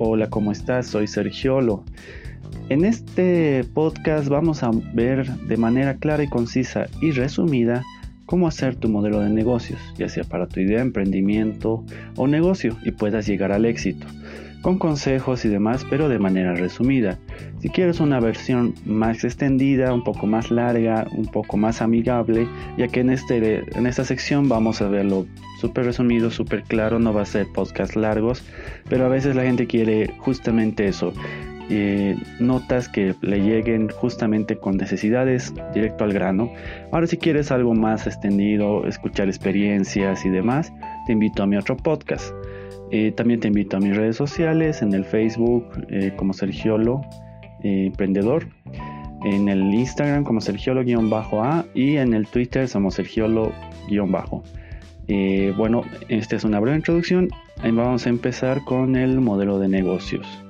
Hola, ¿cómo estás? Soy Sergiolo. En este podcast vamos a ver de manera clara y concisa y resumida cómo hacer tu modelo de negocios, ya sea para tu idea, emprendimiento o negocio y puedas llegar al éxito, con consejos y demás, pero de manera resumida. Si quieres una versión más extendida, un poco más larga, un poco más amigable, ya que en, este, en esta sección vamos a verlo súper resumido, súper claro, no va a ser podcast largos, pero a veces la gente quiere justamente eso, eh, notas que le lleguen justamente con necesidades directo al grano. Ahora si quieres algo más extendido, escuchar experiencias y demás, te invito a mi otro podcast. Eh, también te invito a mis redes sociales, en el Facebook eh, como Sergiolo Emprendedor, en el Instagram como Sergiolo-A y en el Twitter somos Sergiolo-Bajo. bueno, esta es una breve introducción. Vamos a empezar con el modelo de negocios.